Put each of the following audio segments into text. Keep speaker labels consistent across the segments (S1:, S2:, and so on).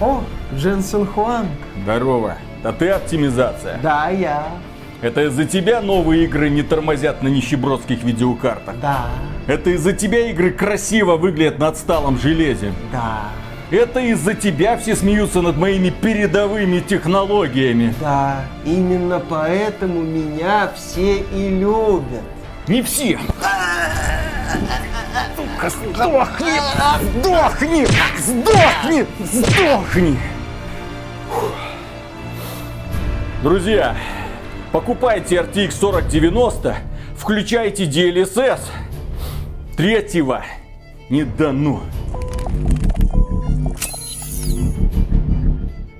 S1: О, Дженсен Хуанг.
S2: Здорово. А ты оптимизация?
S1: Да, я.
S2: Это из-за тебя новые игры не тормозят на нищебродских видеокартах?
S1: Да.
S2: Это из-за тебя игры красиво выглядят на отсталом железе?
S1: Да.
S2: Это из-за тебя все смеются над моими передовыми технологиями?
S1: Да. Именно поэтому меня все и любят.
S2: Не все. Сука, сдохни! Сдохни! Сдохни! Сдохни! Друзья, покупайте RTX 4090, включайте DLSS. Третьего не дано.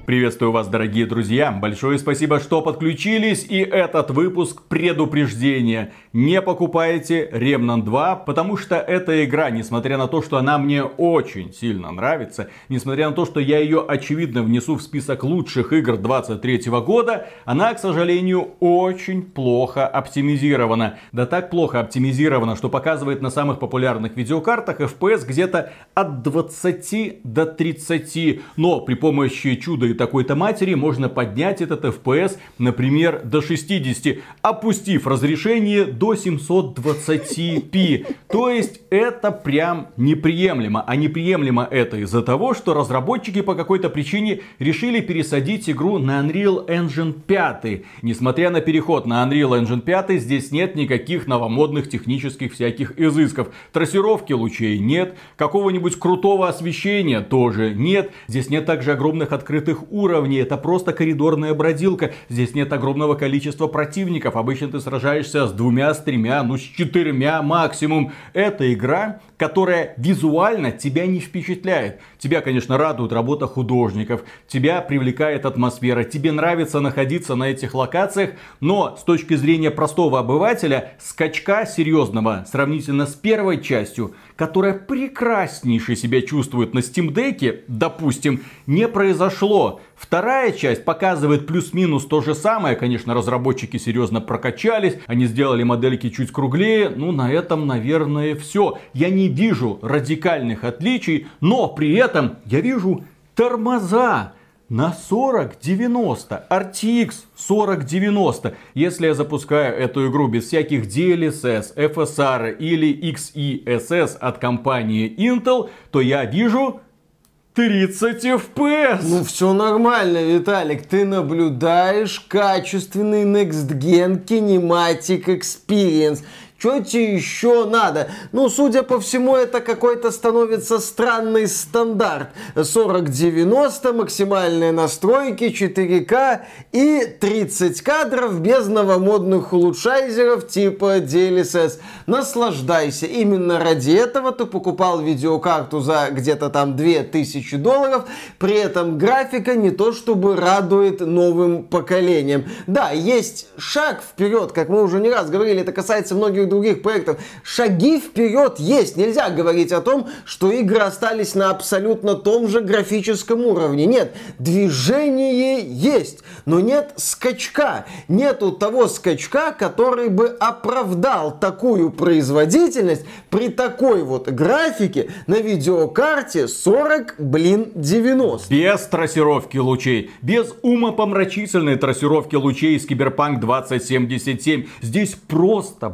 S2: Приветствую вас, дорогие друзья. Большое спасибо, что подключились. И этот выпуск предупреждения. Не покупайте Remnant 2, потому что эта игра, несмотря на то, что она мне очень сильно нравится, несмотря на то, что я ее очевидно внесу в список лучших игр 23 года, она, к сожалению, очень плохо оптимизирована. Да так плохо оптимизирована, что показывает на самых популярных видеокартах FPS где-то от 20 до 30. Но при помощи чуда такой-то матери можно поднять этот FPS, например, до 60, опустив разрешение до 720p. То есть это прям неприемлемо. А неприемлемо это из-за того, что разработчики по какой-то причине решили пересадить игру на Unreal Engine 5. Несмотря на переход на Unreal Engine 5, здесь нет никаких новомодных технических всяких изысков. Трассировки лучей нет, какого-нибудь крутого освещения тоже нет. Здесь нет также огромных открытых уровней, это просто коридорная бродилка. Здесь нет огромного количества противников. Обычно ты сражаешься с двумя, с тремя, ну с четырьмя максимум. Это игра, которая визуально тебя не впечатляет. Тебя, конечно, радует работа художников, тебя привлекает атмосфера, тебе нравится находиться на этих локациях, но с точки зрения простого обывателя, скачка серьезного сравнительно с первой частью, которая прекраснейше себя чувствует на Steam Deck, допустим, не произошло. Вторая часть показывает плюс-минус то же самое. Конечно, разработчики серьезно прокачались, они сделали модельки чуть круглее. Ну, на этом, наверное, все. Я не вижу радикальных отличий, но при этом я вижу тормоза на 4090, RTX 4090. Если я запускаю эту игру без всяких DLSS, FSR или XeSS от компании Intel, то я вижу 30 FPS.
S1: Ну все нормально, Виталик. Ты наблюдаешь качественный Next Gen Kinematic Experience. Что тебе еще надо? Ну, судя по всему, это какой-то становится странный стандарт. 4090, максимальные настройки, 4К и 30 кадров без новомодных улучшайзеров типа DLSS. Наслаждайся. Именно ради этого ты покупал видеокарту за где-то там 2000 долларов. При этом графика не то чтобы радует новым поколением. Да, есть шаг вперед, как мы уже не раз говорили, это касается многих других проектов. Шаги вперед есть. Нельзя говорить о том, что игры остались на абсолютно том же графическом уровне. Нет, движение есть, но нет скачка. Нету того скачка, который бы оправдал такую производительность при такой вот графике на видеокарте 40, блин, 90.
S2: Без трассировки лучей, без умопомрачительной трассировки лучей из Киберпанк 2077. Здесь просто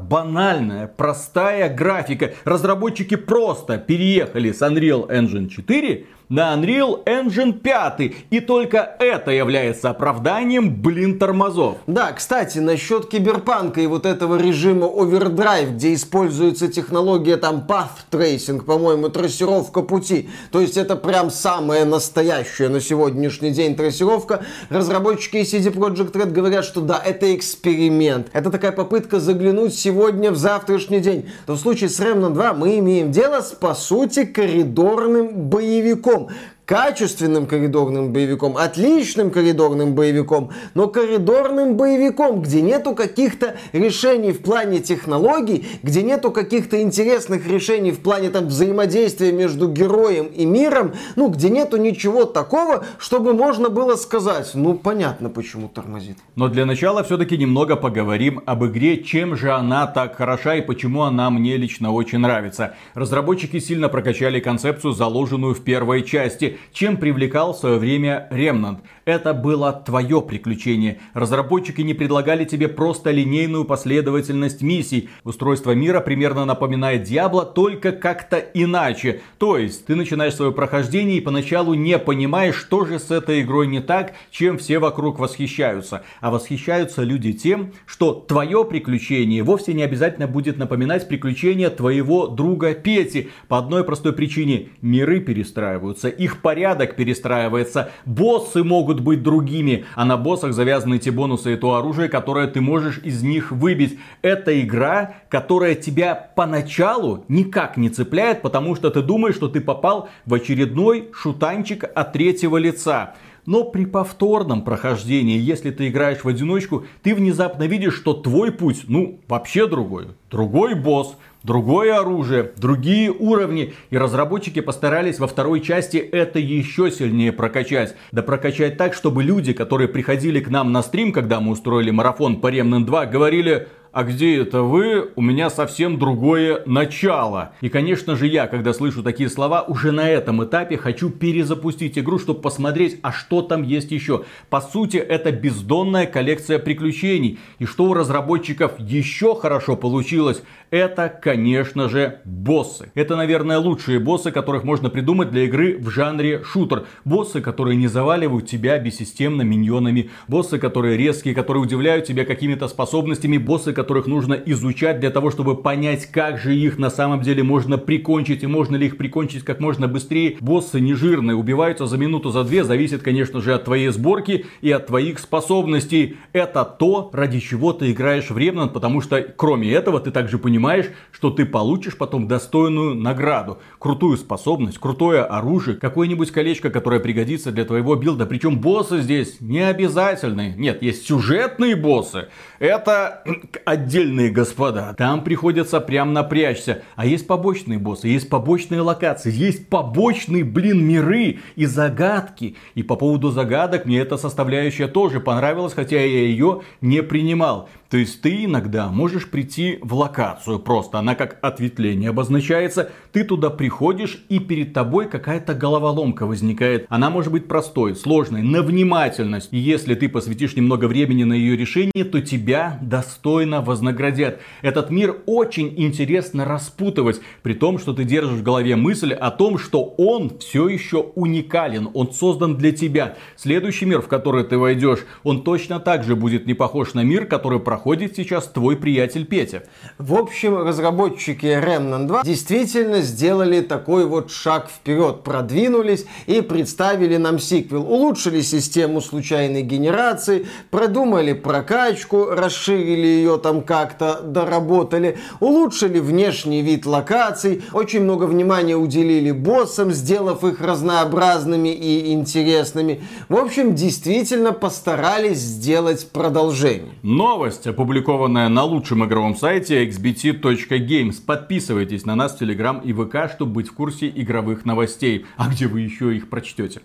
S2: банальная, простая графика. Разработчики просто переехали с Unreal Engine 4 на Unreal Engine 5. И только это является оправданием, блин, тормозов.
S1: Да, кстати, насчет киберпанка и вот этого режима Overdrive, где используется технология там Path Tracing, по-моему, трассировка пути. То есть это прям самая настоящая на сегодняшний день трассировка. Разработчики CD Projekt Red говорят, что да, это эксперимент. Это такая попытка заглянуть сегодня в завтрашний день. То в случае с Remnant 2 мы имеем дело с, по сути, коридорным боевиком home качественным коридорным боевиком, отличным коридорным боевиком, но коридорным боевиком, где нету каких-то решений в плане технологий, где нету каких-то интересных решений в плане там взаимодействия между героем и миром, ну, где нету ничего такого, чтобы можно было сказать, ну, понятно, почему тормозит.
S2: Но для начала все-таки немного поговорим об игре, чем же она так хороша и почему она мне лично очень нравится. Разработчики сильно прокачали концепцию, заложенную в первой части. Чем привлекал в свое время Remnant. Это было твое приключение. Разработчики не предлагали тебе просто линейную последовательность миссий. Устройство мира примерно напоминает Диабло, только как-то иначе. То есть, ты начинаешь свое прохождение и поначалу не понимаешь, что же с этой игрой не так, чем все вокруг восхищаются. А восхищаются люди тем, что твое приключение вовсе не обязательно будет напоминать приключения твоего друга Пети. По одной простой причине. Миры перестраиваются, их порядок перестраивается, боссы могут быть другими, а на боссах завязаны те бонусы и то оружие, которое ты можешь из них выбить. Это игра, которая тебя поначалу никак не цепляет, потому что ты думаешь, что ты попал в очередной шутанчик от третьего лица. Но при повторном прохождении, если ты играешь в одиночку, ты внезапно видишь, что твой путь, ну, вообще другой. Другой босс, другое оружие, другие уровни. И разработчики постарались во второй части это еще сильнее прокачать. Да прокачать так, чтобы люди, которые приходили к нам на стрим, когда мы устроили марафон по Remnant 2, говорили, а где это вы, у меня совсем другое начало. И, конечно же, я, когда слышу такие слова, уже на этом этапе хочу перезапустить игру, чтобы посмотреть, а что там есть еще. По сути, это бездонная коллекция приключений. И что у разработчиков еще хорошо получилось, это, конечно же, боссы. Это, наверное, лучшие боссы, которых можно придумать для игры в жанре шутер. Боссы, которые не заваливают тебя бессистемно миньонами. Боссы, которые резкие, которые удивляют тебя какими-то способностями. Боссы, которых нужно изучать для того, чтобы понять, как же их на самом деле можно прикончить и можно ли их прикончить как можно быстрее. Боссы не жирные, убиваются за минуту, за две, зависит, конечно же, от твоей сборки и от твоих способностей. Это то, ради чего ты играешь в Remnant, потому что, кроме этого, ты также понимаешь, что ты получишь потом достойную награду. Крутую способность, крутое оружие, какое-нибудь колечко, которое пригодится для твоего билда. Причем боссы здесь не обязательные. Нет, есть сюжетные боссы. Это отдельные господа. Там приходится прям напрячься. А есть побочные боссы, есть побочные локации, есть побочные, блин, миры и загадки. И по поводу загадок мне эта составляющая тоже понравилась, хотя я ее не принимал. То есть ты иногда можешь прийти в локацию просто, она как ответвление обозначается, ты туда приходишь и перед тобой какая-то головоломка возникает. Она может быть простой, сложной, на внимательность. И если ты посвятишь немного времени на ее решение, то тебя достойно вознаградят. Этот мир очень интересно распутывать, при том, что ты держишь в голове мысль о том, что он все еще уникален, он создан для тебя. Следующий мир, в который ты войдешь, он точно так же будет не похож на мир, который проходит проходит сейчас твой приятель Петя.
S1: В общем, разработчики Remnant 2 действительно сделали такой вот шаг вперед, продвинулись и представили нам сиквел. Улучшили систему случайной генерации, продумали прокачку, расширили ее там как-то, доработали, улучшили внешний вид локаций, очень много внимания уделили боссам, сделав их разнообразными и интересными. В общем, действительно постарались сделать продолжение.
S2: Новость опубликованная на лучшем игровом сайте xbt.games. Подписывайтесь на нас в Телеграм и ВК, чтобы быть в курсе игровых новостей. А где вы еще их прочтете?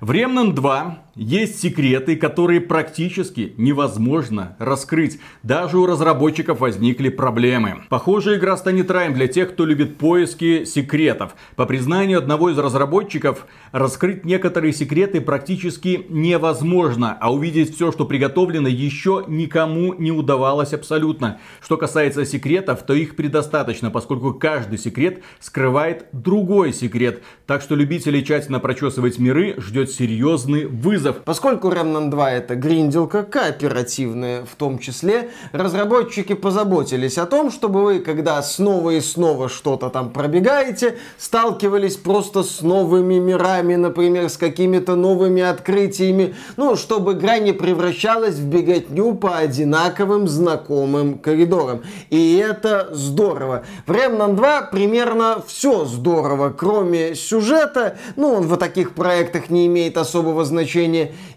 S2: В Remnant 2 есть секреты, которые практически невозможно раскрыть. Даже у разработчиков возникли проблемы. Похоже, игра станет раем для тех, кто любит поиски секретов. По признанию одного из разработчиков, раскрыть некоторые секреты практически невозможно, а увидеть все, что приготовлено, еще никому не удавалось абсолютно. Что касается секретов, то их предостаточно, поскольку каждый секрет скрывает другой секрет. Так что любителей тщательно прочесывать миры ждет серьезный вызов.
S1: Поскольку Remnant 2 это гринделка кооперативная в том числе, разработчики позаботились о том, чтобы вы, когда снова и снова что-то там пробегаете, сталкивались просто с новыми мирами, например, с какими-то новыми открытиями, ну, чтобы игра не превращалась в беготню по одинаковым знакомым коридорам. И это здорово. В Remnant 2 примерно все здорово, кроме сюжета, ну, он в таких проектах не имеет особого значения,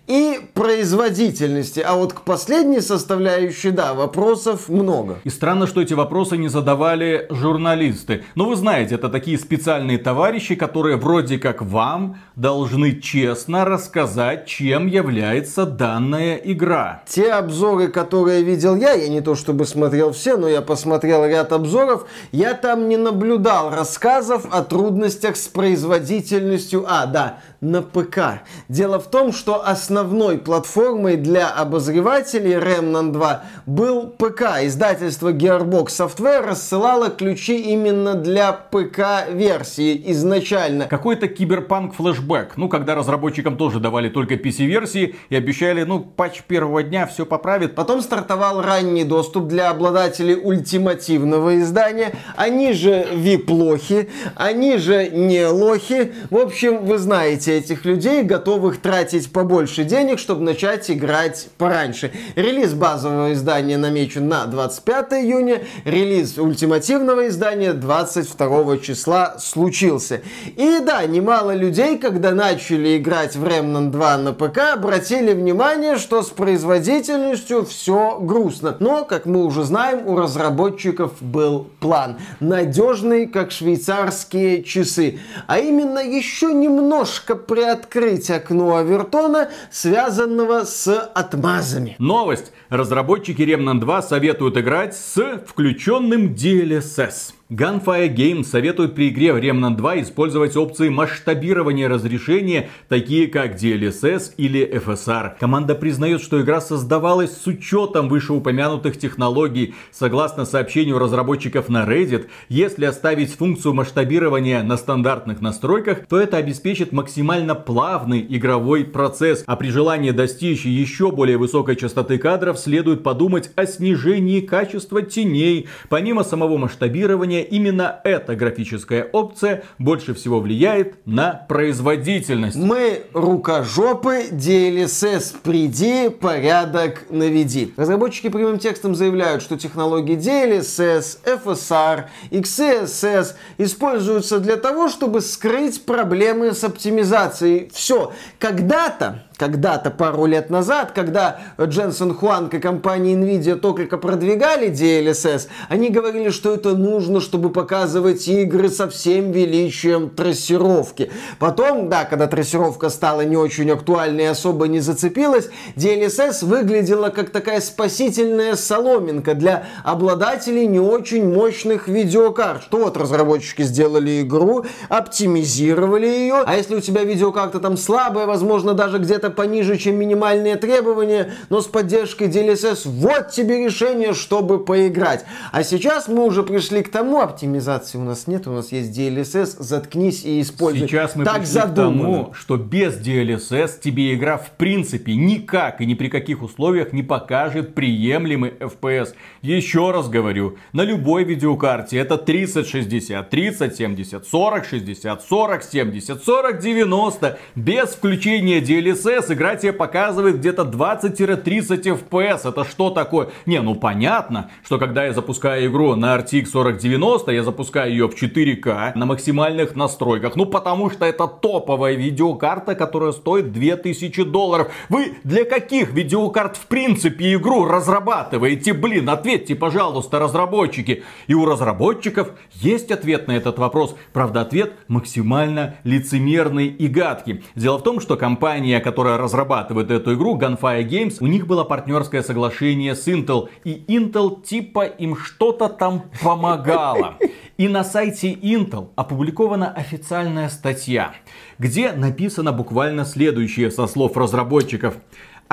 S1: и производительности. А вот к последней составляющей, да, вопросов много.
S2: И странно, что эти вопросы не задавали журналисты. Но вы знаете, это такие специальные товарищи, которые вроде как вам должны честно рассказать, чем является данная игра.
S1: Те обзоры, которые видел я, я не то чтобы смотрел все, но я посмотрел ряд обзоров, я там не наблюдал рассказов о трудностях с производительностью. А, да, на ПК. Дело в том, что основной платформой для обозревателей Remnant 2 был ПК. Издательство Gearbox Software рассылало ключи именно для ПК-версии изначально.
S2: Какой-то киберпанк флешбэк. Ну, когда разработчикам тоже давали только PC-версии и обещали, ну, патч первого дня все поправит.
S1: Потом стартовал ранний доступ для обладателей ультимативного издания. Они же вип-лохи, они же не лохи. В общем, вы знаете этих людей, готовых тратить побольше денег, чтобы начать играть пораньше. Релиз базового издания намечен на 25 июня, релиз ультимативного издания 22 числа случился. И да, немало людей, когда начали играть в Remnant 2 на ПК, обратили внимание, что с производительностью все грустно. Но, как мы уже знаем, у разработчиков был план. Надежный, как швейцарские часы. А именно еще немножко приоткрыть окно Авертона, связанного с отмазами.
S2: Новость. Разработчики Remnant 2 советуют играть с включенным DLSS. Gunfire Games советует при игре в Remnant 2 использовать опции масштабирования разрешения, такие как DLSS или FSR. Команда признает, что игра создавалась с учетом вышеупомянутых технологий. Согласно сообщению разработчиков на Reddit, если оставить функцию масштабирования на стандартных настройках, то это обеспечит максимально плавный игровой процесс. А при желании достичь еще более высокой частоты кадров, следует подумать о снижении качества теней. Помимо самого масштабирования, именно эта графическая опция больше всего влияет на производительность.
S1: Мы рукожопы, DLSS приди, порядок наведи. Разработчики прямым текстом заявляют, что технологии DLSS, FSR, XeSS используются для того, чтобы скрыть проблемы с оптимизацией. Все. Когда-то когда-то, пару лет назад, когда Дженсен Хуанг и компания Nvidia только продвигали DLSS, они говорили, что это нужно, чтобы показывать игры со всем величием трассировки. Потом, да, когда трассировка стала не очень актуальной и особо не зацепилась, DLSS выглядела как такая спасительная соломинка для обладателей не очень мощных видеокарт. Что вот разработчики сделали игру, оптимизировали ее, а если у тебя видеокарта там слабая, возможно, даже где-то пониже, чем минимальные требования, но с поддержкой DLSS, вот тебе решение, чтобы поиграть. А сейчас мы уже пришли к тому, оптимизации у нас нет, у нас есть DLSS, заткнись и используй.
S2: Сейчас мы так пришли задумано. к тому, что без DLSS тебе игра в принципе никак и ни при каких условиях не покажет приемлемый FPS. Еще раз говорю, на любой видеокарте это 3060, 3070, 4060, 4070, 4090 без включения DLSS игра тебе показывает где-то 20-30 FPS. Это что такое? Не, ну понятно, что когда я запускаю игру на RTX 4090, я запускаю ее в 4К на максимальных настройках. Ну потому что это топовая видеокарта, которая стоит 2000 долларов. Вы для каких видеокарт в принципе игру разрабатываете? Блин, ответьте, пожалуйста, разработчики. И у разработчиков есть ответ на этот вопрос. Правда, ответ максимально лицемерный и гадкий. Дело в том, что компания, которая разрабатывает эту игру, Gunfire Games, у них было партнерское соглашение с Intel. И Intel типа им что-то там помогало. И на сайте Intel опубликована официальная статья, где написано буквально следующее со слов разработчиков.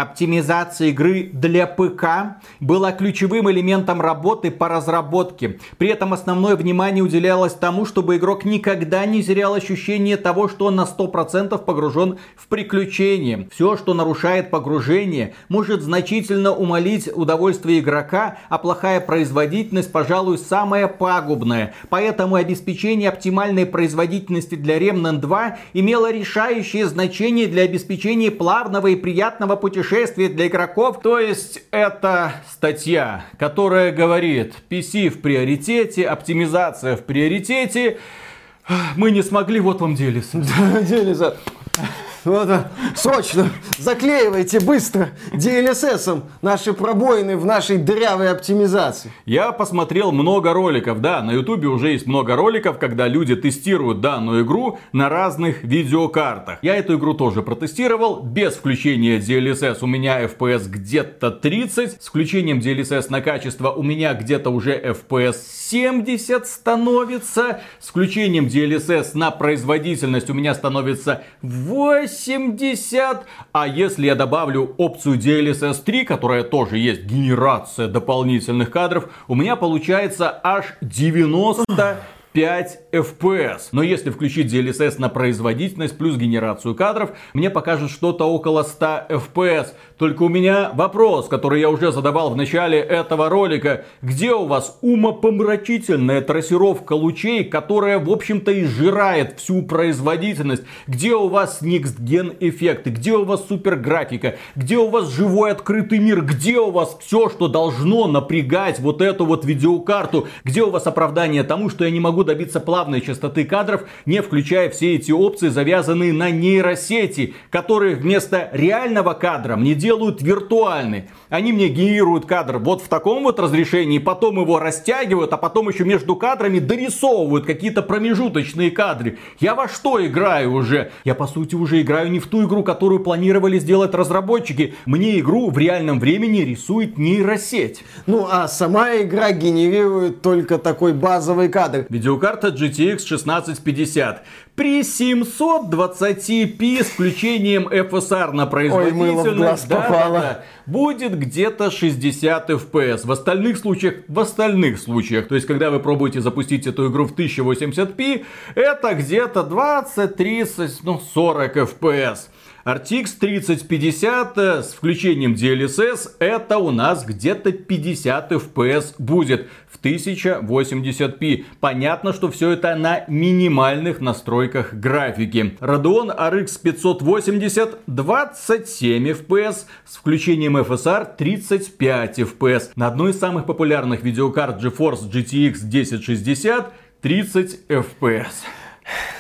S2: Оптимизация игры для ПК была ключевым элементом работы по разработке. При этом основное внимание уделялось тому, чтобы игрок никогда не терял ощущение того, что он на 100% погружен в приключение. Все, что нарушает погружение, может значительно умолить удовольствие игрока, а плохая производительность, пожалуй, самая пагубная. Поэтому обеспечение оптимальной производительности для Remnant 2 имело решающее значение для обеспечения плавного и приятного путешествия путешествие для игроков. То есть это статья, которая говорит, PC в приоритете, оптимизация в приоритете. Мы не смогли, вот вам Делис.
S1: Делис. Вот, срочно. Заклеивайте быстро DLSS наши пробоины в нашей дырявой оптимизации.
S2: Я посмотрел много роликов, да, на ютубе уже есть много роликов, когда люди тестируют данную игру на разных видеокартах. Я эту игру тоже протестировал, без включения DLSS у меня FPS где-то 30, с включением DLSS на качество у меня где-то уже FPS 70 становится, с включением DLSS на производительность у меня становится 80, а если я добавлю опцию DLSS 3, которая тоже есть генерация дополнительных кадров, у меня получается аж 90 5 FPS. Но если включить DLSS на производительность плюс генерацию кадров, мне покажет что-то около 100 FPS. Только у меня вопрос, который я уже задавал в начале этого ролика. Где у вас умопомрачительная трассировка лучей, которая, в общем-то, и сжирает всю производительность? Где у вас Next Gen эффекты? Где у вас супер графика? Где у вас живой открытый мир? Где у вас все, что должно напрягать вот эту вот видеокарту? Где у вас оправдание тому, что я не могу могу добиться плавной частоты кадров, не включая все эти опции, завязанные на нейросети, которые вместо реального кадра мне делают виртуальный. Они мне генерируют кадр вот в таком вот разрешении, потом его растягивают, а потом еще между кадрами дорисовывают какие-то промежуточные кадры. Я во что играю уже? Я по сути уже играю не в ту игру, которую планировали сделать разработчики. Мне игру в реальном времени рисует нейросеть.
S1: Ну а сама игра генерирует только такой базовый кадр.
S2: Видео Видеокарта GTX 1650 при 720p с включением FSR на производительность Ой, глаз да, попало. Да, да, будет где-то 60 FPS. В остальных случаях, в остальных случаях, то есть когда вы пробуете запустить эту игру в 1080p, это где-то 20, 30, ну 40 FPS. RTX 3050 э, с включением DLSS это у нас где-то 50 FPS будет в 1080p. Понятно, что все это на минимальных настройках графики. Radeon RX 580 27 FPS с включением FSR 35 FPS. На одной из самых популярных видеокарт GeForce GTX 1060 30 FPS.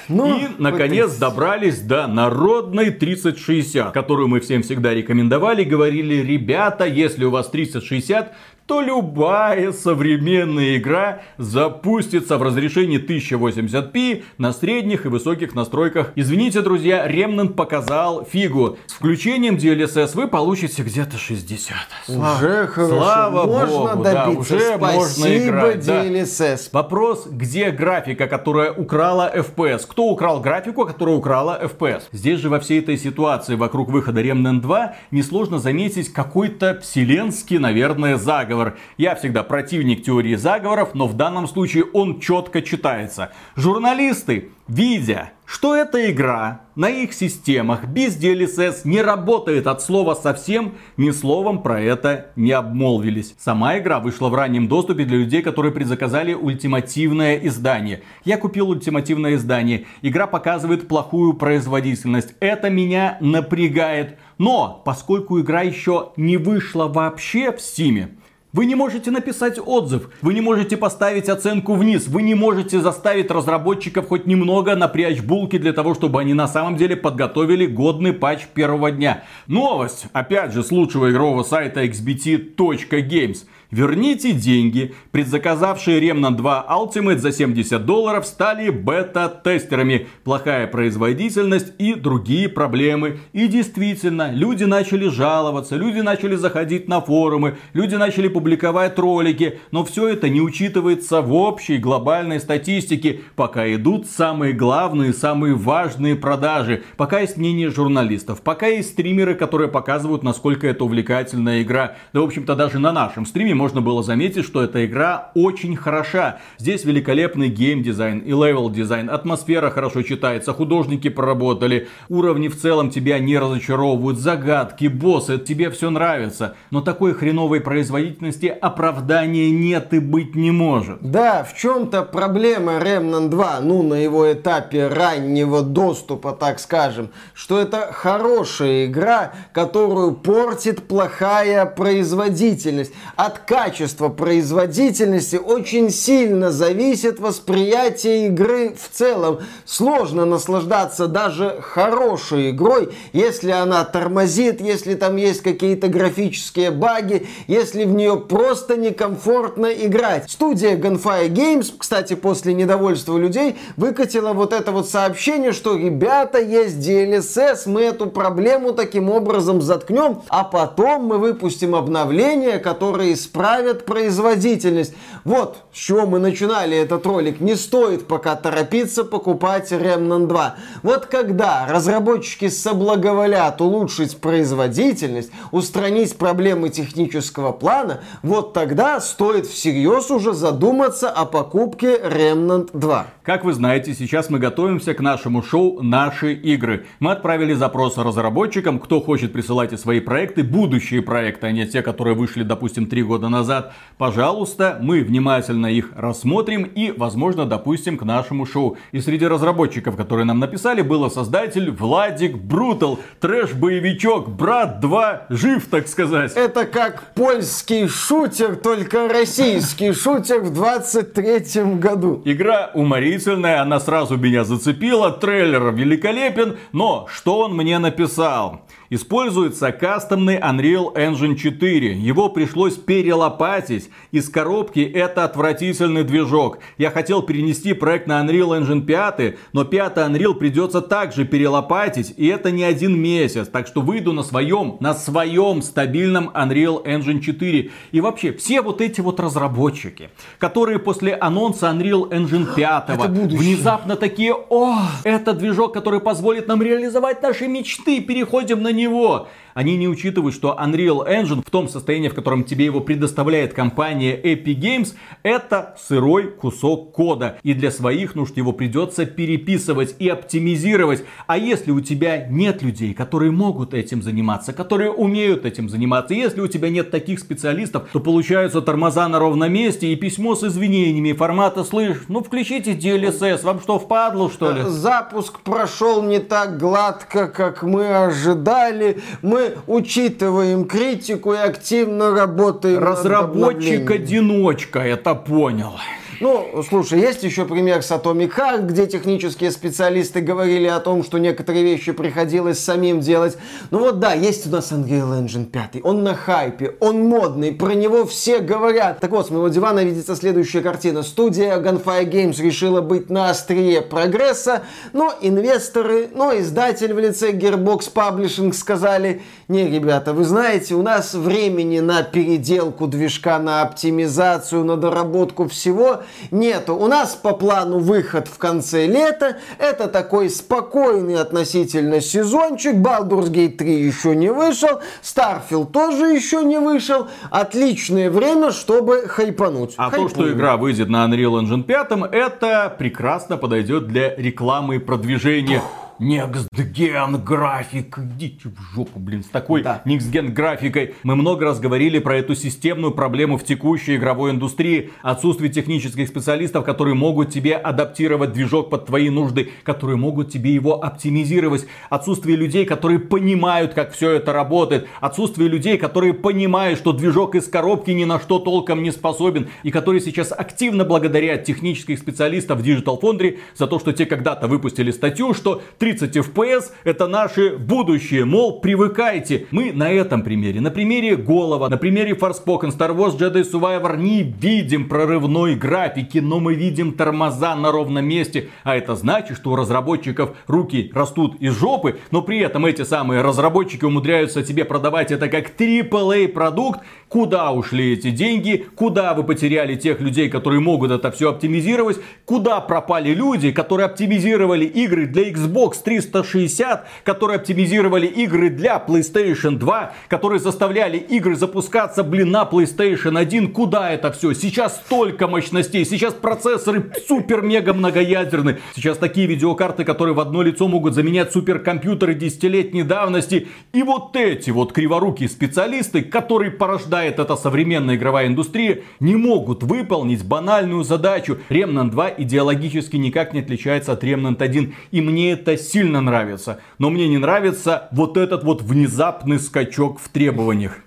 S2: Ну, и, наконец, вот добрались до народной 3060, которую мы всем всегда рекомендовали. Говорили, ребята, если у вас 3060, то любая современная игра запустится в разрешении 1080p на средних и высоких настройках. Извините, друзья, Remnant показал фигу. С включением DLSS вы получите где-то 60.
S1: Уже хорошо. Слава можно богу, добиться. Да, уже Спасибо, можно играть. DLSS.
S2: Да. Вопрос, где графика, которая украла FPS? Кто украл графику, которая украла FPS? Здесь же во всей этой ситуации вокруг выхода Remnant 2 несложно заметить какой-то вселенский, наверное, заговор заговор. Я всегда противник теории заговоров, но в данном случае он четко читается. Журналисты, видя, что эта игра на их системах без DLSS не работает от слова совсем, ни словом про это не обмолвились. Сама игра вышла в раннем доступе для людей, которые предзаказали ультимативное издание. Я купил ультимативное издание. Игра показывает плохую производительность. Это меня напрягает. Но, поскольку игра еще не вышла вообще в Steam, вы не можете написать отзыв, вы не можете поставить оценку вниз, вы не можете заставить разработчиков хоть немного напрячь булки для того, чтобы они на самом деле подготовили годный патч первого дня. Новость, опять же, с лучшего игрового сайта xbt.games. Верните деньги. Предзаказавшие Remnant 2 Ultimate за 70 долларов стали бета-тестерами. Плохая производительность и другие проблемы. И действительно, люди начали жаловаться, люди начали заходить на форумы, люди начали публиковать ролики. Но все это не учитывается в общей глобальной статистике, пока идут самые главные, самые важные продажи. Пока есть мнение журналистов, пока есть стримеры, которые показывают, насколько это увлекательная игра. Да, в общем-то, даже на нашем стриме можно было заметить, что эта игра очень хороша. Здесь великолепный геймдизайн и level design, атмосфера хорошо читается, художники проработали, уровни в целом тебя не разочаровывают, загадки, боссы, тебе все нравится. Но такой хреновой производительности оправдания нет и быть не может.
S1: Да, в чем-то проблема Remnant 2, ну на его этапе раннего доступа, так скажем, что это хорошая игра, которую портит плохая производительность. От качества производительности очень сильно зависит восприятие игры в целом. Сложно наслаждаться даже хорошей игрой, если она тормозит, если там есть какие-то графические баги, если в нее просто некомфортно играть. Студия Gunfire Games, кстати, после недовольства людей, выкатила вот это вот сообщение, что ребята, есть DLSS, мы эту проблему таким образом заткнем, а потом мы выпустим обновления, которые исправят производительность. Вот с чего мы начинали этот ролик. Не стоит пока торопиться покупать Remnant 2. Вот когда разработчики соблаговолят улучшить производительность, устранить проблемы технического плана, вот тогда стоит всерьез уже задуматься о покупке Remnant 2.
S2: Как вы знаете, сейчас мы готовимся к нашему шоу «Наши игры». Мы отправили запрос разработчикам, кто хочет присылать свои проекты, будущие проекты, а не те, которые вышли, допустим, три года назад. Пожалуйста, мы внимательно их рассмотрим и, возможно, допустим к нашему шоу. И среди разработчиков, которые нам написали, был создатель Владик Брутал, трэш-боевичок, брат 2, жив, так сказать.
S1: Это как польский шутер, только российский шутер в 23 году.
S2: Игра уморительная, она сразу меня зацепила, трейлер великолепен, но что он мне написал? Используется кастомный Unreal Engine 4. Его пришлось перелопатить. Из коробки это отвратительный движок. Я хотел перенести проект на Unreal Engine 5, но 5 Unreal придется также перелопатить. И это не один месяц. Так что выйду на своем, на своем стабильном Unreal Engine 4. И вообще, все вот эти вот разработчики, которые после анонса Unreal Engine 5 внезапно такие, о, это движок, который позволит нам реализовать наши мечты, переходим на него него. Они не учитывают, что Unreal Engine в том состоянии, в котором тебе его предоставляет компания Epic Games, это сырой кусок кода. И для своих нужд его придется переписывать и оптимизировать. А если у тебя нет людей, которые могут этим заниматься, которые умеют этим заниматься, если у тебя нет таких специалистов, то получаются тормоза на ровном месте и письмо с извинениями формата «Слышь, ну включите DLSS, вам что, впадло что ли?»
S1: Запуск прошел не так гладко, как мы ожидали. Мы учитываем критику и активно работаем
S2: Разработчик-одиночка, это понял.
S1: Ну, слушай, есть еще пример с Atomic Heart, где технические специалисты говорили о том, что некоторые вещи приходилось самим делать. Ну вот да, есть у нас Unreal Engine 5, он на хайпе, он модный, про него все говорят. Так вот, с моего дивана видится следующая картина. Студия Gunfire Games решила быть на острие прогресса, но инвесторы, но издатель в лице Gearbox Publishing сказали, не, ребята, вы знаете, у нас времени на переделку движка, на оптимизацию, на доработку всего нету. У нас по плану выход в конце лета. Это такой спокойный относительно сезончик. Baldur's Gate 3 еще не вышел. Starfield тоже еще не вышел. Отличное время, чтобы хайпануть.
S2: А Хайпуем. то, что игра выйдет на Unreal Engine 5, это прекрасно подойдет для рекламы и продвижения. Gen график. Идите в жопу, блин, с такой да. Графикой. Мы много раз говорили про эту системную проблему в текущей игровой индустрии. Отсутствие технических специалистов, которые могут тебе адаптировать движок под твои нужды, которые могут тебе его оптимизировать. Отсутствие людей, которые понимают, как все это работает. Отсутствие людей, которые понимают, что движок из коробки ни на что толком не способен. И которые сейчас активно благодарят технических специалистов Digital Foundry за то, что те когда-то выпустили статью, что 3 30 FPS это наше будущее. Мол, привыкайте. Мы на этом примере, на примере Голова, на примере Forspoken, Star Wars Jedi Survivor не видим прорывной графики, но мы видим тормоза на ровном месте. А это значит, что у разработчиков руки растут из жопы, но при этом эти самые разработчики умудряются тебе продавать это как AAA продукт. Куда ушли эти деньги? Куда вы потеряли тех людей, которые могут это все оптимизировать? Куда пропали люди, которые оптимизировали игры для Xbox 360, которые оптимизировали игры для PlayStation 2, которые заставляли игры запускаться, блин, на PlayStation 1. Куда это все? Сейчас столько мощностей, сейчас процессоры супер-мега многоядерны. Сейчас такие видеокарты, которые в одно лицо могут заменять суперкомпьютеры десятилетней давности. И вот эти вот криворукие специалисты, которые порождает эта современная игровая индустрия, не могут выполнить банальную задачу. Remnant 2 идеологически никак не отличается от Remnant 1. И мне это сильно нравится. Но мне не нравится вот этот вот внезапный скачок в требованиях.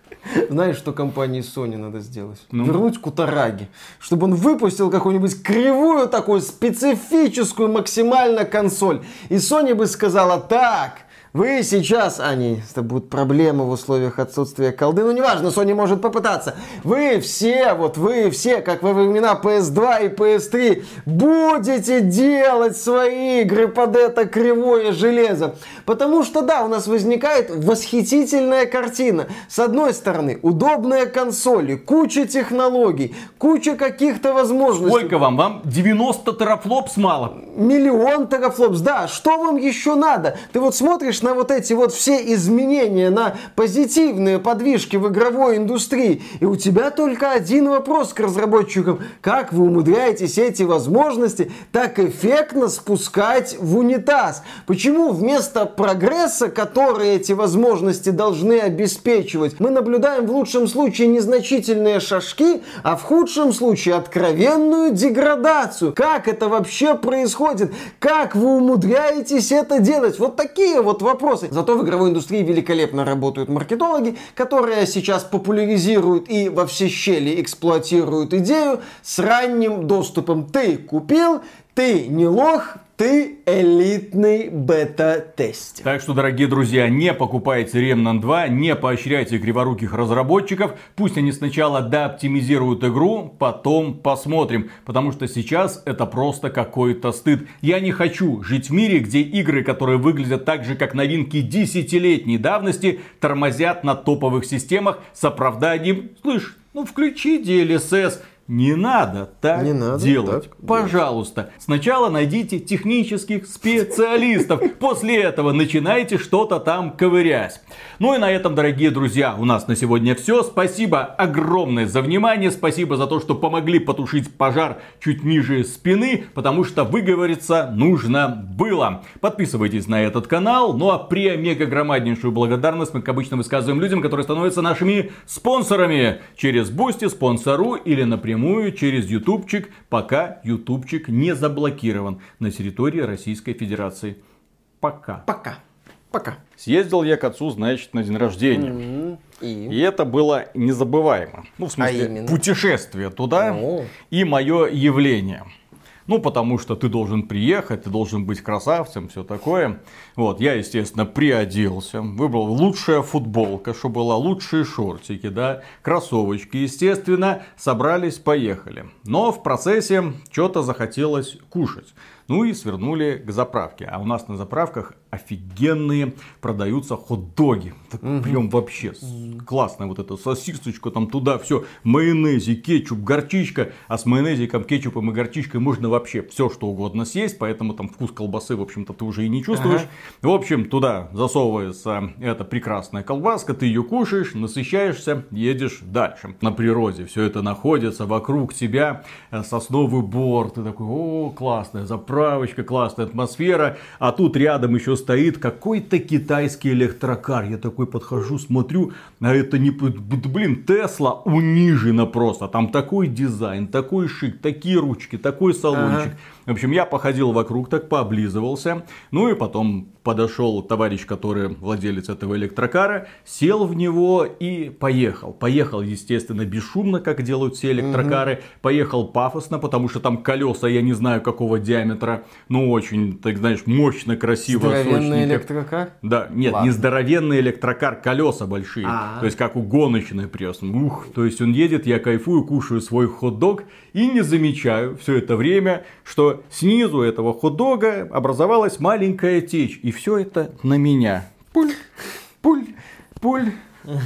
S1: Знаешь, что компании Sony надо сделать? Ну? Вернуть Кутараги. Чтобы он выпустил какую-нибудь кривую такую специфическую максимально консоль. И Sony бы сказала, так, вы сейчас, они, это будут проблемы в условиях отсутствия колды, ну неважно, Sony может попытаться. Вы все, вот вы все, как во времена PS2 и PS3, будете делать свои игры под это кривое железо. Потому что, да, у нас возникает восхитительная картина. С одной стороны, удобные консоли, куча технологий, куча каких-то возможностей.
S2: Сколько вам? Вам 90 терафлопс мало?
S1: Миллион терафлопс, да. Что вам еще надо? Ты вот смотришь на вот эти вот все изменения, на позитивные подвижки в игровой индустрии, и у тебя только один вопрос к разработчикам. Как вы умудряетесь эти возможности так эффектно спускать в унитаз? Почему вместо прогресса, который эти возможности должны обеспечивать, мы наблюдаем в лучшем случае незначительные шажки, а в худшем случае откровенную деградацию? Как это вообще происходит? Как вы умудряетесь это делать? Вот такие вот вопросы вопросы. Зато в игровой индустрии великолепно работают маркетологи, которые сейчас популяризируют и во все щели эксплуатируют идею с ранним доступом. Ты купил, ты не лох, ты элитный бета-тестер.
S2: Так что, дорогие друзья, не покупайте Remnant 2, не поощряйте криворуких разработчиков. Пусть они сначала дооптимизируют игру, потом посмотрим. Потому что сейчас это просто какой-то стыд. Я не хочу жить в мире, где игры, которые выглядят так же, как новинки десятилетней давности, тормозят на топовых системах с оправданием «Слышь, ну включи DLSS, не надо так
S1: не надо
S2: делать.
S1: Так
S2: Пожалуйста. Делать. Сначала найдите технических специалистов. После этого начинайте что-то там ковырять. Ну и на этом, дорогие друзья, у нас на сегодня все. Спасибо огромное за внимание. Спасибо за то, что помогли потушить пожар чуть ниже спины. Потому что выговориться нужно было. Подписывайтесь на этот канал. Ну а премегагромаднейшую благодарность мы, как обычно, высказываем людям, которые становятся нашими спонсорами. Через Boosty, Sponsr или, например, напрямую через ютубчик, пока ютубчик не заблокирован на территории Российской Федерации. Пока.
S1: Пока. Пока.
S2: Съездил я к отцу, значит, на день рождения. Mm-hmm. И? и это было незабываемо. Ну, в смысле, а путешествие туда oh. и мое явление. Ну, потому что ты должен приехать, ты должен быть красавцем, все такое. Вот, я, естественно, приоделся, выбрал лучшая футболка, что была, лучшие шортики, да, кроссовочки. Естественно, собрались, поехали. Но в процессе что-то захотелось кушать. Ну и свернули к заправке. А у нас на заправках офигенные продаются хот-доги. угу. Прям вообще классная вот эта сосисочка там туда все. Майонезик, кетчуп, горчичка. А с майонезиком, кетчупом и горчичкой можно вообще все что угодно съесть. Поэтому там вкус колбасы, в общем-то, ты уже и не чувствуешь. Ага. В общем, туда засовывается эта прекрасная колбаска. Ты ее кушаешь, насыщаешься, едешь дальше. На природе все это находится вокруг тебя. Э, сосновый бор. Ты такой, о, классная заправочка, классная атмосфера. А тут рядом еще стоит какой-то китайский электрокар. Я такой подхожу, смотрю, а это не, блин, Тесла унижена просто. Там такой дизайн, такой шик, такие ручки, такой салончик. Ага. В общем, я походил вокруг, так пооблизывался. Ну и потом подошел товарищ, который владелец этого электрокара, сел в него и поехал. Поехал, естественно, бесшумно, как делают все электрокары. Угу. Поехал пафосно, потому что там колеса, я не знаю какого диаметра, но очень, так знаешь, мощно, красиво.
S1: Здоровенный электрокар?
S2: Да, нет, Ладно. не здоровенный электрокар, колеса большие. А-а-а. То есть как у гоночной пресс. Ух, то есть он едет, я кайфую, кушаю свой хот-дог и не замечаю все это время, что снизу этого хот-дога образовалась маленькая течь. И все это на меня. Пуль, пуль, пуль.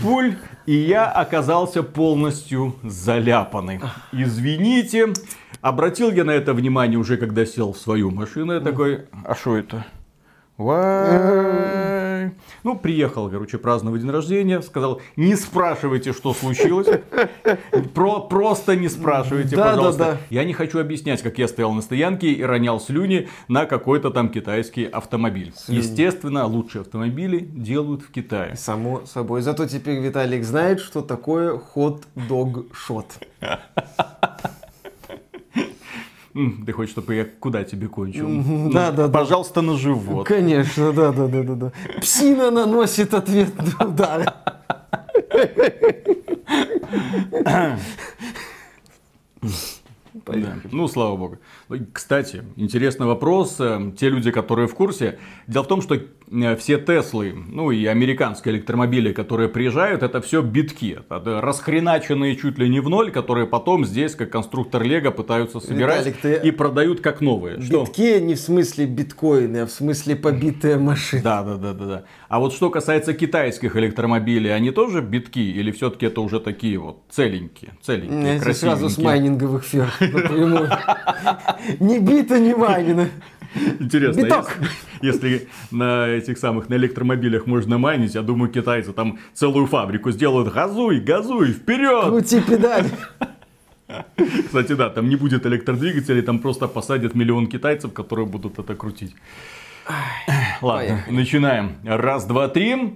S2: Пуль, и я оказался полностью заляпанный. Извините, обратил я на это внимание уже, когда сел в свою машину. Я такой, а что это? Ну, приехал, короче, праздновать день рождения. Сказал, не спрашивайте, что случилось. Про, просто не спрашивайте, да, пожалуйста. Да, да. Я не хочу объяснять, как я стоял на стоянке и ронял слюни на какой-то там китайский автомобиль. Слюни. Естественно, лучшие автомобили делают в Китае.
S1: Само собой. Зато теперь Виталик знает, что такое хот-дог-шот.
S2: Ты хочешь, чтобы я куда тебе кончил?
S1: Да, да,
S2: Пожалуйста, на живот.
S1: Конечно, да, да, да, да, да. Псина наносит ответный удар.
S2: Да. Ну, слава богу. Кстати, интересный вопрос. Э, те люди, которые в курсе. Дело в том, что все Теслы, ну и американские электромобили, которые приезжают, это все битки. Это расхреначенные чуть ли не в ноль, которые потом здесь, как конструктор Лего, пытаются собирать Виталик, ты... и продают как новые.
S1: Битки что? не в смысле биткоины, а в смысле побитые машины.
S2: Да, да, да, да, да. А вот что касается китайских электромобилей, они тоже битки или все-таки это уже такие вот целенькие, целенькие,
S1: красивенькие? Сразу с майнинговых ферм напрямую. Не бита, не майнина.
S2: Интересно, Биток. если, если на этих самых, на электромобилях можно майнить, я думаю, китайцы там целую фабрику сделают. Газуй, газуй, вперед!
S1: Крути педали.
S2: Кстати, да, там не будет электродвигателей, там просто посадят миллион китайцев, которые будут это крутить. Ладно, Поехали. начинаем. Раз, два, три.